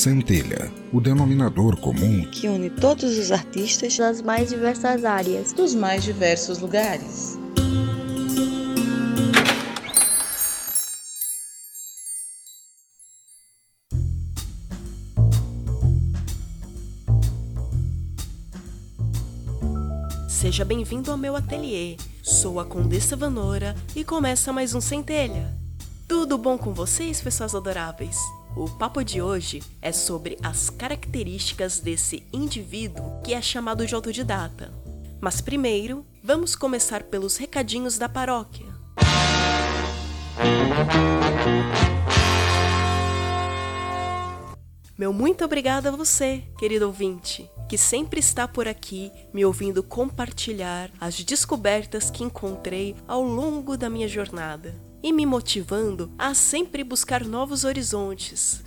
Centelha, o denominador comum que une todos os artistas das mais diversas áreas, dos mais diversos lugares. Seja bem-vindo ao meu ateliê. Sou a Condessa Vanora e começa mais um Centelha. Tudo bom com vocês, pessoas adoráveis? O papo de hoje é sobre as características desse indivíduo que é chamado de autodidata. Mas primeiro, vamos começar pelos recadinhos da paróquia. Meu muito obrigado a você, querido ouvinte, que sempre está por aqui me ouvindo compartilhar as descobertas que encontrei ao longo da minha jornada e me motivando a sempre buscar novos horizontes.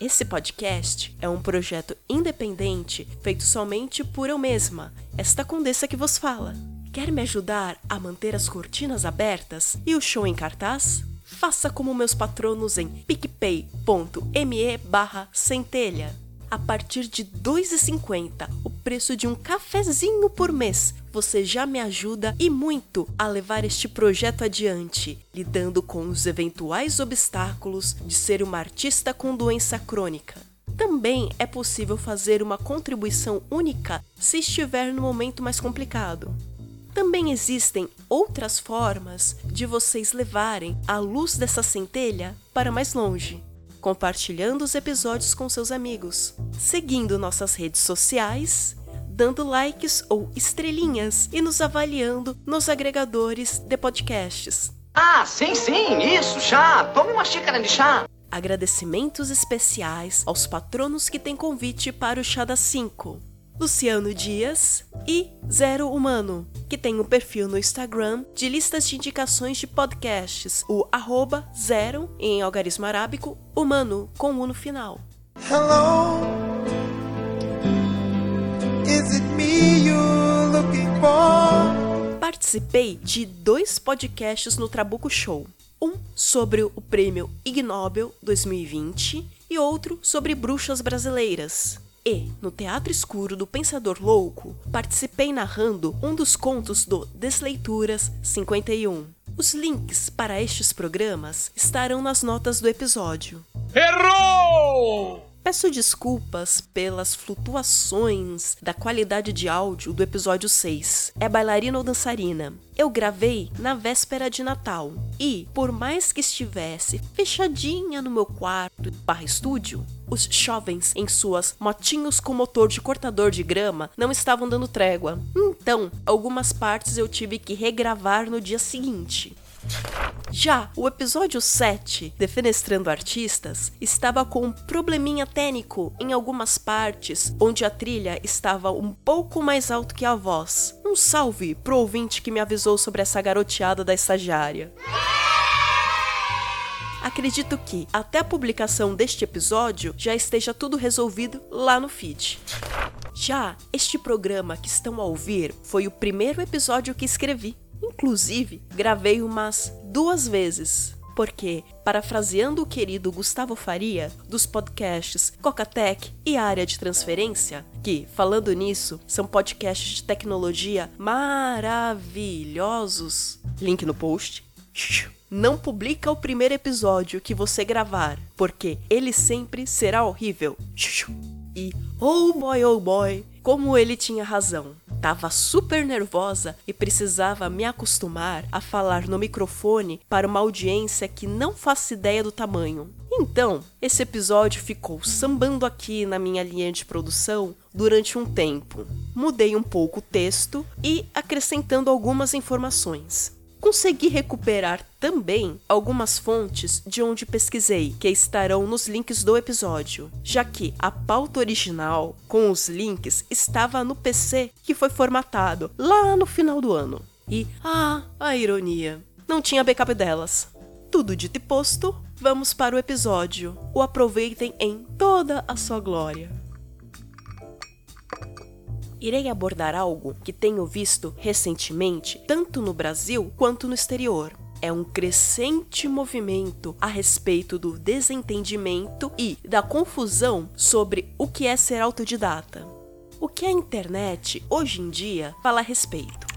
Esse podcast é um projeto independente feito somente por eu mesma, esta condessa que vos fala. Quer me ajudar a manter as cortinas abertas e o show em cartaz? Faça como meus patronos em picpay.me barra centelha. A partir de R$ 2,50, o preço de um cafezinho por mês, você já me ajuda e muito a levar este projeto adiante, lidando com os eventuais obstáculos de ser uma artista com doença crônica. Também é possível fazer uma contribuição única se estiver no momento mais complicado. Também existem outras formas de vocês levarem a luz dessa centelha para mais longe compartilhando os episódios com seus amigos, seguindo nossas redes sociais, dando likes ou estrelinhas e nos avaliando nos agregadores de podcasts. Ah, sim, sim, isso, chá! Tome uma xícara de chá! Agradecimentos especiais aos patronos que têm convite para o Chá das 5. Luciano Dias e Zero Humano, que tem um perfil no Instagram de listas de indicações de podcasts, o arroba zero, em algarismo arábico, humano, com U no final. Hello, Participei de dois podcasts no Trabuco Show. Um sobre o prêmio Ig Nobel 2020 e outro sobre bruxas brasileiras. E, no Teatro Escuro do Pensador Louco, participei narrando um dos contos do Desleituras 51. Os links para estes programas estarão nas notas do episódio. Errou! Peço desculpas pelas flutuações da qualidade de áudio do episódio 6. É bailarina ou dançarina? Eu gravei na véspera de Natal e, por mais que estivesse fechadinha no meu quarto barra estúdio, os jovens em suas motinhos com motor de cortador de grama não estavam dando trégua. Então, algumas partes eu tive que regravar no dia seguinte. Já o episódio 7, Defenestrando Artistas, estava com um probleminha técnico em algumas partes, onde a trilha estava um pouco mais alto que a voz. Um salve pro ouvinte que me avisou sobre essa garoteada da estagiária. Acredito que, até a publicação deste episódio, já esteja tudo resolvido lá no feed. Já este programa que estão a ouvir foi o primeiro episódio que escrevi. Inclusive, gravei umas duas vezes, porque, parafraseando o querido Gustavo Faria, dos podcasts Cocatec e Área de Transferência, que, falando nisso, são podcasts de tecnologia maravilhosos, link no post, não publica o primeiro episódio que você gravar, porque ele sempre será horrível. E, oh boy, oh boy, como ele tinha razão. Tava super nervosa e precisava me acostumar a falar no microfone para uma audiência que não faço ideia do tamanho. Então, esse episódio ficou sambando aqui na minha linha de produção durante um tempo. Mudei um pouco o texto e acrescentando algumas informações. Consegui recuperar também algumas fontes de onde pesquisei, que estarão nos links do episódio, já que a pauta original com os links estava no PC que foi formatado lá no final do ano. E, ah, a ironia, não tinha backup delas. Tudo dito e posto, vamos para o episódio. O aproveitem em toda a sua glória irei abordar algo que tenho visto recentemente, tanto no Brasil quanto no exterior. é um crescente movimento a respeito do desentendimento e da confusão sobre o que é ser autodidata. O que a internet hoje em dia fala a respeito?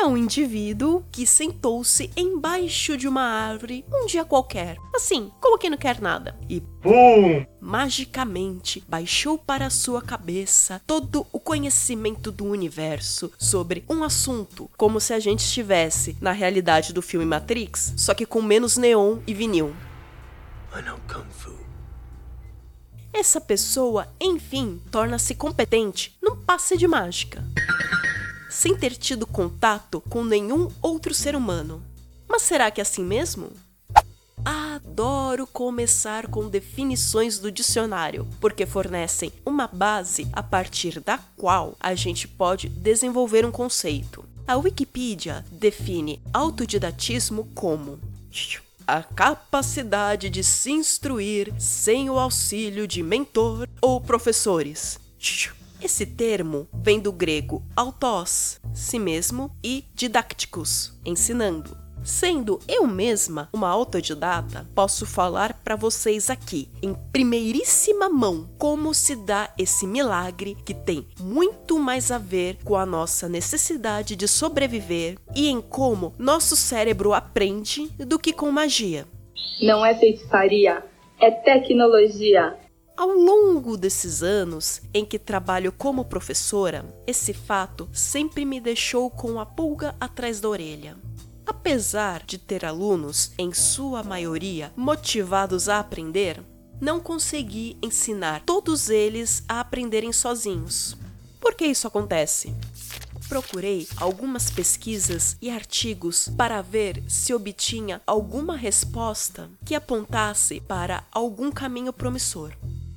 É um indivíduo que sentou-se embaixo de uma árvore um dia qualquer, assim, como quem não quer nada, e BUM! Magicamente baixou para sua cabeça todo o conhecimento do universo sobre um assunto, como se a gente estivesse na realidade do filme Matrix, só que com menos neon e vinil. I know Kung Fu. Essa pessoa, enfim, torna-se competente num passe de mágica sem ter tido contato com nenhum outro ser humano. Mas será que é assim mesmo? Adoro começar com definições do dicionário, porque fornecem uma base a partir da qual a gente pode desenvolver um conceito. A Wikipedia define autodidatismo como a capacidade de se instruir sem o auxílio de mentor ou professores. Esse termo vem do grego autos, si mesmo, e didácticos, ensinando. Sendo eu mesma uma autodidata, posso falar para vocês aqui, em primeiríssima mão, como se dá esse milagre que tem muito mais a ver com a nossa necessidade de sobreviver e em como nosso cérebro aprende do que com magia. Não é feitiçaria, é tecnologia. Ao longo desses anos em que trabalho como professora, esse fato sempre me deixou com a pulga atrás da orelha. Apesar de ter alunos, em sua maioria, motivados a aprender, não consegui ensinar todos eles a aprenderem sozinhos. Por que isso acontece? Procurei algumas pesquisas e artigos para ver se obtinha alguma resposta que apontasse para algum caminho promissor.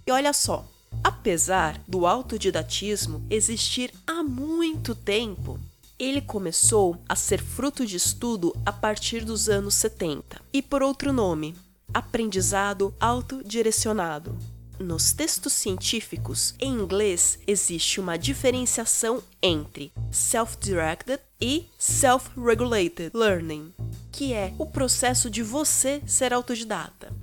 E olha só, apesar do autodidatismo existir há muito tempo, ele começou a ser fruto de estudo a partir dos anos 70 e por outro nome, aprendizado autodirecionado. Nos textos científicos em inglês existe uma diferenciação entre self-directed e self-regulated learning, que é o processo de você ser autodidata.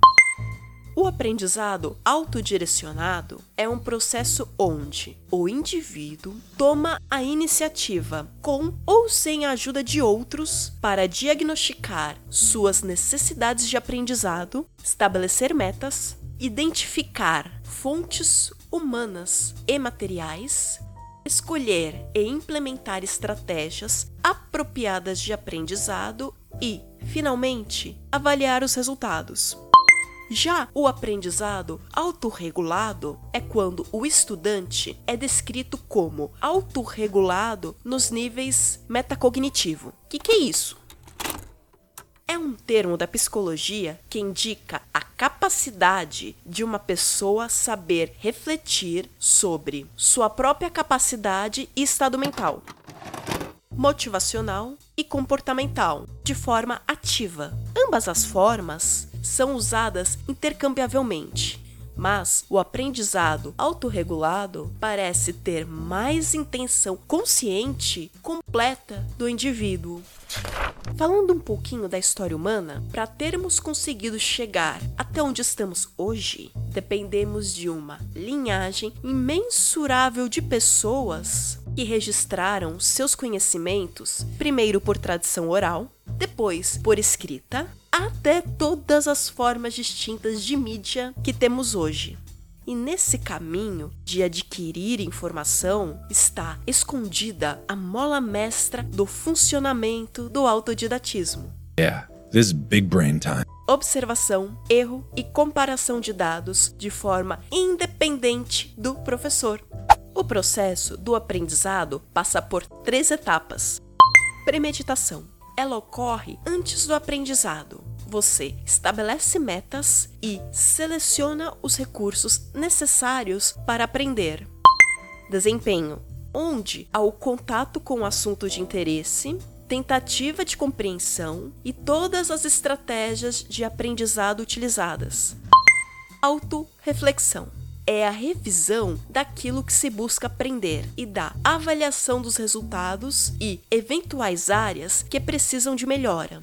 O aprendizado autodirecionado é um processo onde o indivíduo toma a iniciativa, com ou sem a ajuda de outros, para diagnosticar suas necessidades de aprendizado, estabelecer metas, identificar fontes humanas e materiais, escolher e implementar estratégias apropriadas de aprendizado e, finalmente, avaliar os resultados. Já o aprendizado autorregulado é quando o estudante é descrito como autorregulado nos níveis metacognitivo. O que, que é isso? É um termo da psicologia que indica a capacidade de uma pessoa saber refletir sobre sua própria capacidade e estado mental, motivacional e comportamental, de forma ativa. Ambas as formas são usadas intercambiavelmente. Mas o aprendizado autorregulado parece ter mais intenção consciente completa do indivíduo. Falando um pouquinho da história humana, para termos conseguido chegar até onde estamos hoje, dependemos de uma linhagem imensurável de pessoas que registraram seus conhecimentos primeiro por tradição oral, depois por escrita até todas as formas distintas de mídia que temos hoje. E nesse caminho de adquirir informação está escondida a mola mestra do funcionamento do autodidatismo. Yeah, this big brain time. Observação, erro e comparação de dados de forma independente do professor. O processo do aprendizado passa por três etapas: premeditação, ela ocorre antes do aprendizado. Você estabelece metas e seleciona os recursos necessários para aprender. Desempenho, onde há o contato com o assunto de interesse, tentativa de compreensão e todas as estratégias de aprendizado utilizadas. Autoreflexão é a revisão daquilo que se busca aprender e da avaliação dos resultados e eventuais áreas que precisam de melhora.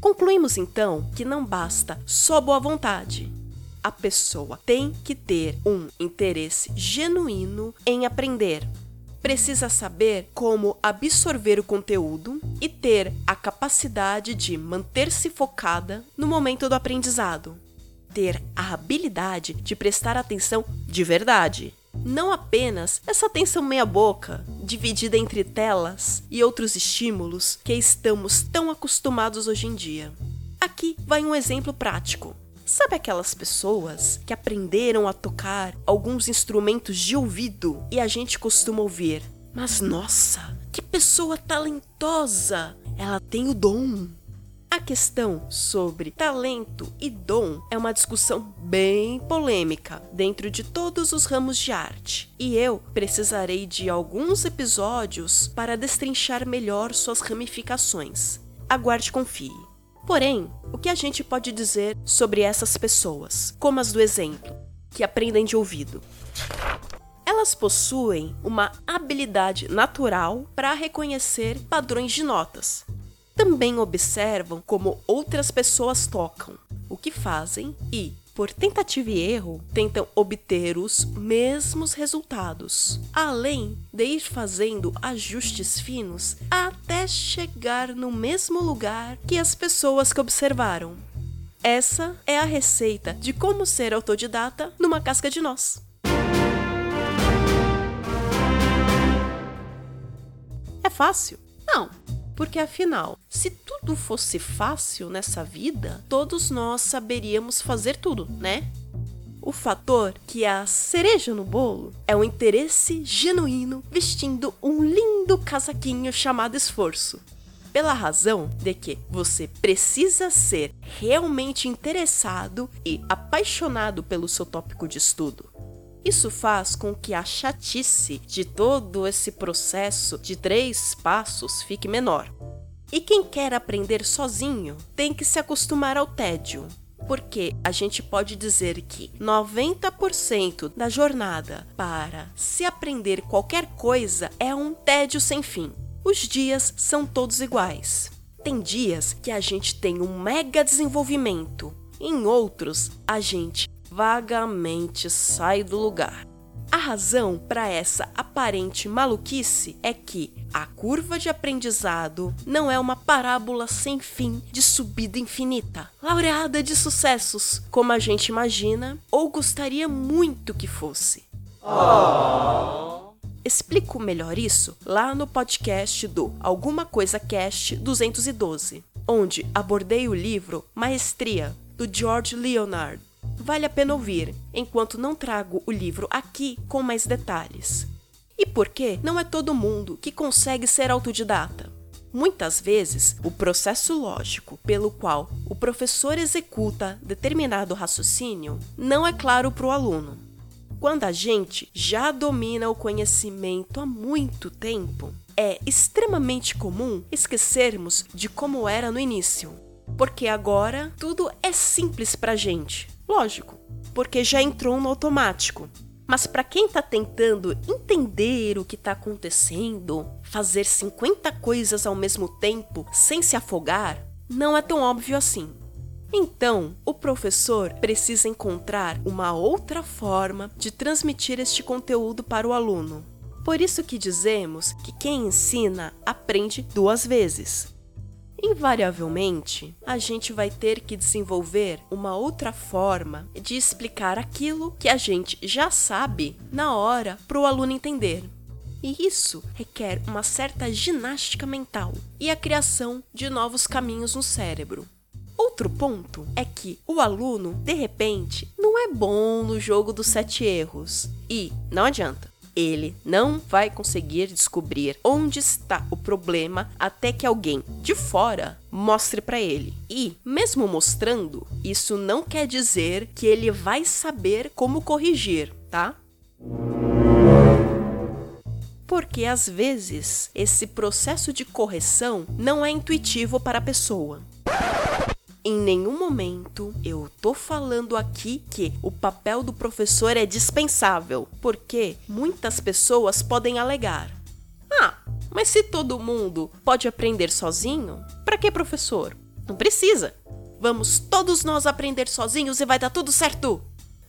Concluímos então que não basta só boa vontade. A pessoa tem que ter um interesse genuíno em aprender. Precisa saber como absorver o conteúdo e ter a capacidade de manter-se focada no momento do aprendizado. Ter a habilidade de prestar atenção de verdade. Não apenas essa atenção meia-boca, dividida entre telas e outros estímulos que estamos tão acostumados hoje em dia. Aqui vai um exemplo prático. Sabe aquelas pessoas que aprenderam a tocar alguns instrumentos de ouvido e a gente costuma ouvir? Mas nossa, que pessoa talentosa! Ela tem o dom. A questão sobre talento e dom é uma discussão bem polêmica dentro de todos os ramos de arte, e eu precisarei de alguns episódios para destrinchar melhor suas ramificações. Aguarde e confie. Porém, o que a gente pode dizer sobre essas pessoas, como as do exemplo, que aprendem de ouvido? Elas possuem uma habilidade natural para reconhecer padrões de notas, também observam como outras pessoas tocam, o que fazem e, por tentativa e erro, tentam obter os mesmos resultados, além de ir fazendo ajustes finos até chegar no mesmo lugar que as pessoas que observaram. Essa é a receita de como ser autodidata numa casca de nós. É fácil? Não. Porque afinal, se tudo fosse fácil nessa vida, todos nós saberíamos fazer tudo, né? O fator que é a cereja no bolo é o interesse genuíno vestindo um lindo casaquinho chamado esforço. Pela razão de que você precisa ser realmente interessado e apaixonado pelo seu tópico de estudo. Isso faz com que a chatice de todo esse processo de três passos fique menor. E quem quer aprender sozinho tem que se acostumar ao tédio, porque a gente pode dizer que 90% da jornada para se aprender qualquer coisa é um tédio sem fim. Os dias são todos iguais. Tem dias que a gente tem um mega desenvolvimento, em outros a gente vagamente sai do lugar. A razão para essa aparente maluquice é que a curva de aprendizado não é uma parábola sem fim de subida infinita, laureada de sucessos, como a gente imagina ou gostaria muito que fosse. Oh. Explico melhor isso lá no podcast do Alguma Coisa Cast 212, onde abordei o livro Maestria, do George Leonard vale a pena ouvir, enquanto não trago o livro aqui com mais detalhes. E por que não é todo mundo que consegue ser autodidata? Muitas vezes, o processo lógico pelo qual o professor executa determinado raciocínio não é claro para o aluno. Quando a gente já domina o conhecimento há muito tempo, é extremamente comum esquecermos de como era no início, porque agora tudo é simples para gente. Lógico, porque já entrou no automático. Mas para quem está tentando entender o que está acontecendo, fazer 50 coisas ao mesmo tempo sem se afogar, não é tão óbvio assim. Então, o professor precisa encontrar uma outra forma de transmitir este conteúdo para o aluno. Por isso que dizemos que quem ensina aprende duas vezes. Invariavelmente, a gente vai ter que desenvolver uma outra forma de explicar aquilo que a gente já sabe na hora para o aluno entender. E isso requer uma certa ginástica mental e a criação de novos caminhos no cérebro. Outro ponto é que o aluno, de repente, não é bom no jogo dos sete erros. E não adianta ele não vai conseguir descobrir onde está o problema até que alguém de fora mostre para ele. E, mesmo mostrando, isso não quer dizer que ele vai saber como corrigir, tá? Porque às vezes esse processo de correção não é intuitivo para a pessoa. Em nenhum momento eu tô falando aqui que o papel do professor é dispensável, porque muitas pessoas podem alegar: "Ah, mas se todo mundo pode aprender sozinho, para que professor? Não precisa. Vamos todos nós aprender sozinhos e vai dar tudo certo."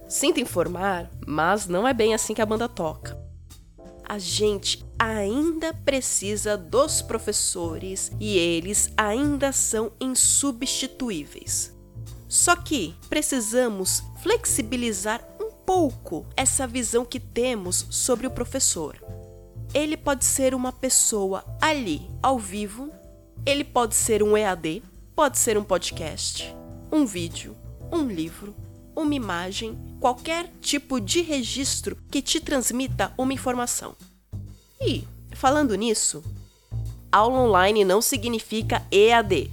Sinto informar, mas não é bem assim que a banda toca a gente ainda precisa dos professores e eles ainda são insubstituíveis. Só que precisamos flexibilizar um pouco essa visão que temos sobre o professor. Ele pode ser uma pessoa ali, ao vivo, ele pode ser um EAD, pode ser um podcast, um vídeo, um livro, uma imagem, qualquer tipo de registro que te transmita uma informação. E, falando nisso, aula online não significa EAD.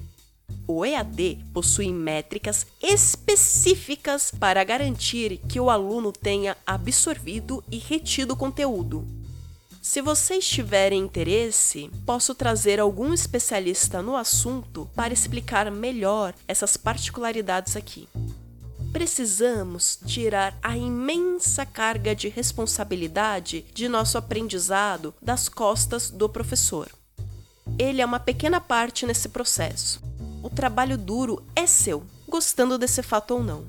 O EAD possui métricas específicas para garantir que o aluno tenha absorvido e retido conteúdo. Se vocês tiverem interesse, posso trazer algum especialista no assunto para explicar melhor essas particularidades aqui precisamos tirar a imensa carga de responsabilidade de nosso aprendizado das costas do professor. Ele é uma pequena parte nesse processo. O trabalho duro é seu, gostando desse fato ou não.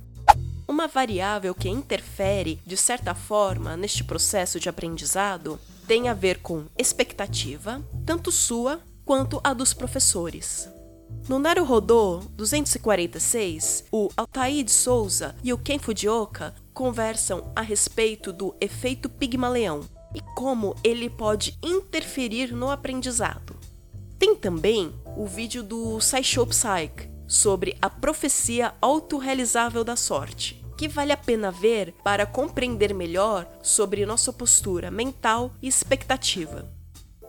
Uma variável que interfere, de certa forma, neste processo de aprendizado tem a ver com expectativa, tanto sua quanto a dos professores. No Naruhodô 246, o Altair de Souza e o Ken Fujioka conversam a respeito do efeito Pigmaleão e como ele pode interferir no aprendizado. Tem também o vídeo do SciShow Psych sobre a profecia autorrealizável da sorte, que vale a pena ver para compreender melhor sobre nossa postura mental e expectativa.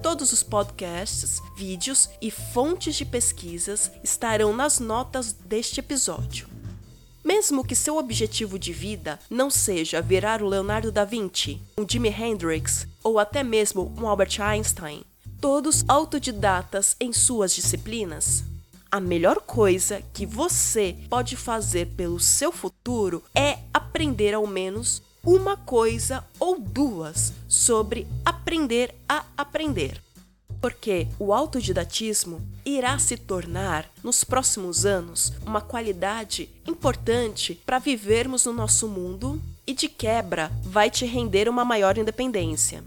Todos os podcasts, vídeos e fontes de pesquisas estarão nas notas deste episódio. Mesmo que seu objetivo de vida não seja virar o Leonardo da Vinci, um Jimi Hendrix ou até mesmo um Albert Einstein, todos autodidatas em suas disciplinas, a melhor coisa que você pode fazer pelo seu futuro é aprender ao menos uma coisa ou duas sobre aprender a aprender. Porque o autodidatismo irá se tornar, nos próximos anos, uma qualidade importante para vivermos no nosso mundo e, de quebra, vai te render uma maior independência.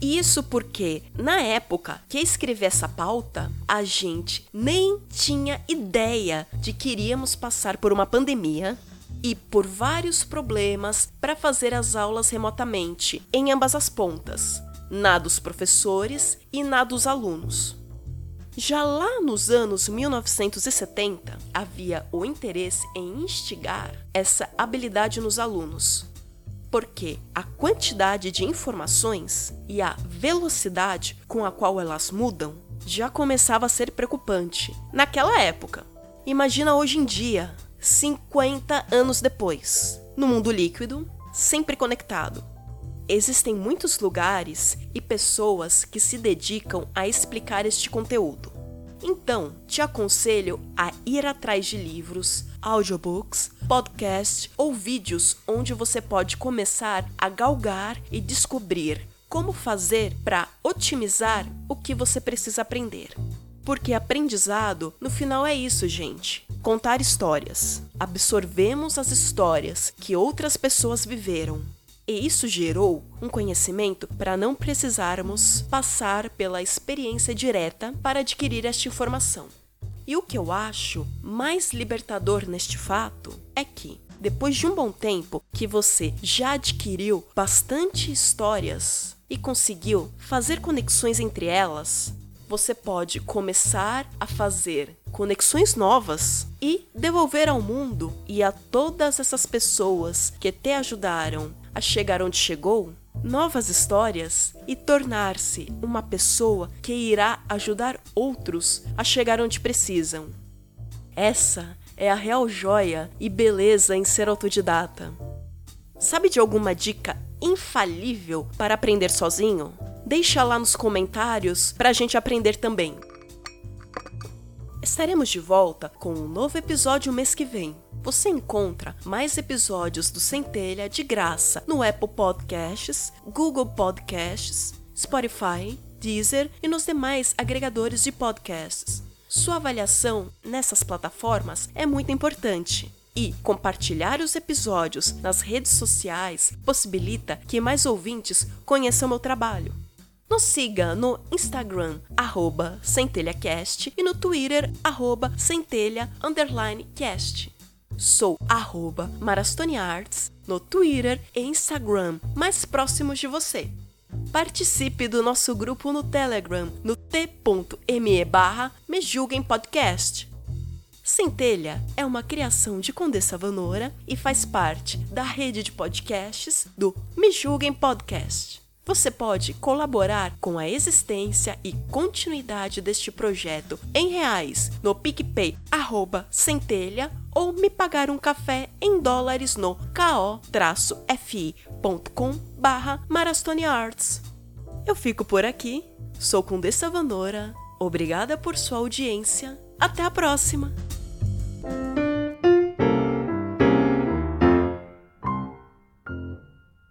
Isso porque, na época que escrevi essa pauta, a gente nem tinha ideia de que iríamos passar por uma pandemia e por vários problemas para fazer as aulas remotamente, em ambas as pontas, na dos professores e na dos alunos. Já lá nos anos 1970, havia o interesse em instigar essa habilidade nos alunos, porque a quantidade de informações e a velocidade com a qual elas mudam já começava a ser preocupante naquela época. Imagina hoje em dia, 50 anos depois, no mundo líquido, sempre conectado. Existem muitos lugares e pessoas que se dedicam a explicar este conteúdo. Então, te aconselho a ir atrás de livros, audiobooks, podcasts ou vídeos onde você pode começar a galgar e descobrir como fazer para otimizar o que você precisa aprender. Porque aprendizado, no final, é isso, gente contar histórias. Absorvemos as histórias que outras pessoas viveram. E isso gerou um conhecimento para não precisarmos passar pela experiência direta para adquirir esta informação. E o que eu acho mais libertador neste fato é que, depois de um bom tempo que você já adquiriu bastante histórias e conseguiu fazer conexões entre elas, você pode começar a fazer conexões novas e devolver ao mundo e a todas essas pessoas que te ajudaram a chegar onde chegou novas histórias e tornar-se uma pessoa que irá ajudar outros a chegar onde precisam. Essa é a real joia e beleza em ser autodidata. Sabe de alguma dica infalível para aprender sozinho? Deixa lá nos comentários para a gente aprender também. Estaremos de volta com um novo episódio mês que vem. Você encontra mais episódios do Centelha de graça no Apple Podcasts, Google Podcasts, Spotify, Deezer e nos demais agregadores de podcasts. Sua avaliação nessas plataformas é muito importante. E compartilhar os episódios nas redes sociais possibilita que mais ouvintes conheçam meu trabalho. Nos siga no Instagram, arroba centelhacast e no Twitter, arroba centelha_cast. Sou arroba marastoniarts no Twitter e Instagram mais próximos de você. Participe do nosso grupo no Telegram no t.me barra Me Julguem Podcast. Centelha é uma criação de Condessa Vanora e faz parte da rede de podcasts do Me Julguem Podcast. Você pode colaborar com a existência e continuidade deste projeto em reais no PicPay arroba centelha ou me pagar um café em dólares no ko-fi.com barra Arts. Eu fico por aqui, sou Condessa Vanora, obrigada por sua audiência, até a próxima!